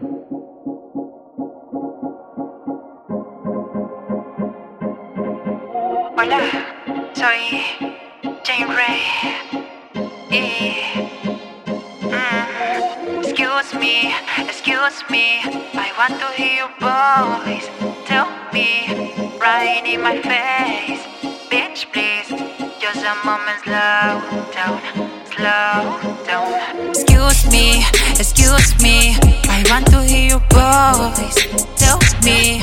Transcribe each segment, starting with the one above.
Hola, soy Jane Ray. Y, mm, excuse me, excuse me. I want to hear your voice. Tell me, right in my face. Bitch, please, just a moment, slow down, slow down. Excuse me, excuse me. I want to hear your voice. Tell me,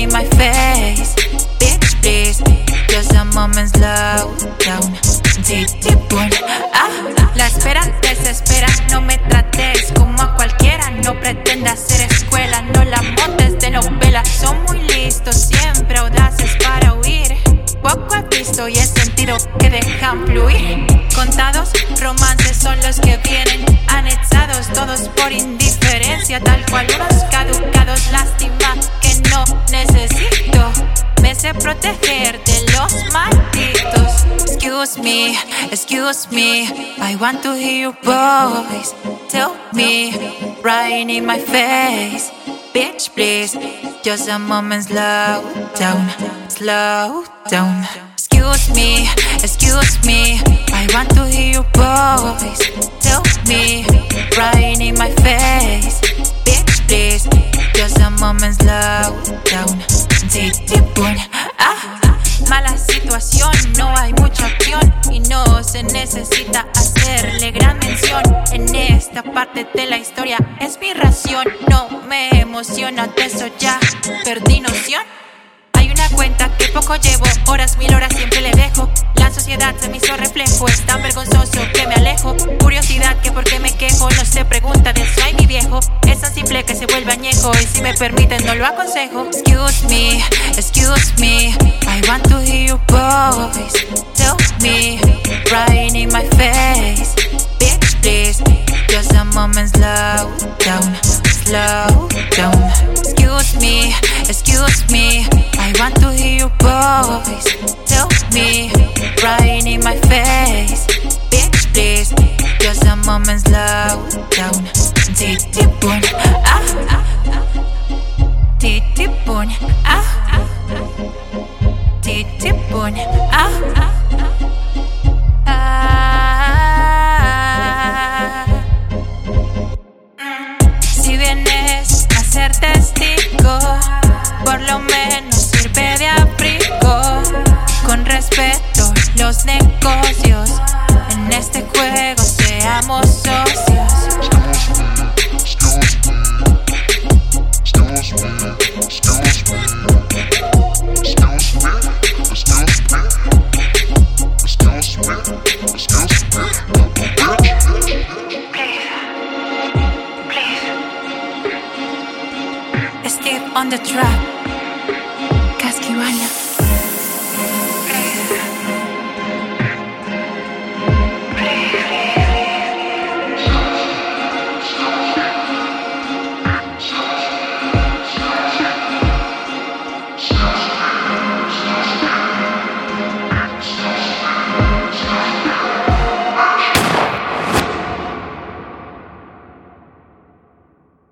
in my face. Bitch, please, just a moment, slow down. Titi, boom. Ah, la espera desespera. No me trates como a cualquiera. No pretendas ser escuela. No la montes de novela. Son muy listos, siempre audaces para huir. Poco he visto y he sentido que dejan fluir. Contados romances son los que vienen anexados, todos por indiferencia, tal cual unos caducados. Lástima que no necesito. Me sé proteger de los malditos. Excuse me, excuse me. I want to hear your voice. Tell me, right in my face. Bitch, please, just a moment, slow down, slow down. Excuse me, excuse me. I want to hear your voice. Tell me, right down. Titi, boom, ah. Mala situación, no hay mucha acción y no se necesita hacerle gran mención. En esta parte de la historia es mi ración, no me emociona, de eso ya perdí noción. Hay una cuenta que poco llevo, horas, mil horas siempre le dejo. La sociedad se me hizo reflejo, es tan vergonzoso que me alejo. Curiosidad que que se vuelve añejo y si me permiten no lo aconsejo. Excuse me, excuse me, I want to hear your voice. Tell me, right in my face. Bitch, please, just a moment, slow down, slow down. Excuse me, excuse me, I want to hear your voice. Tell me, right in my face. Bitch, please, just a moment, slow down. Titi boom, ah, ah. Titi boom, ah, ah. Ah. On the track.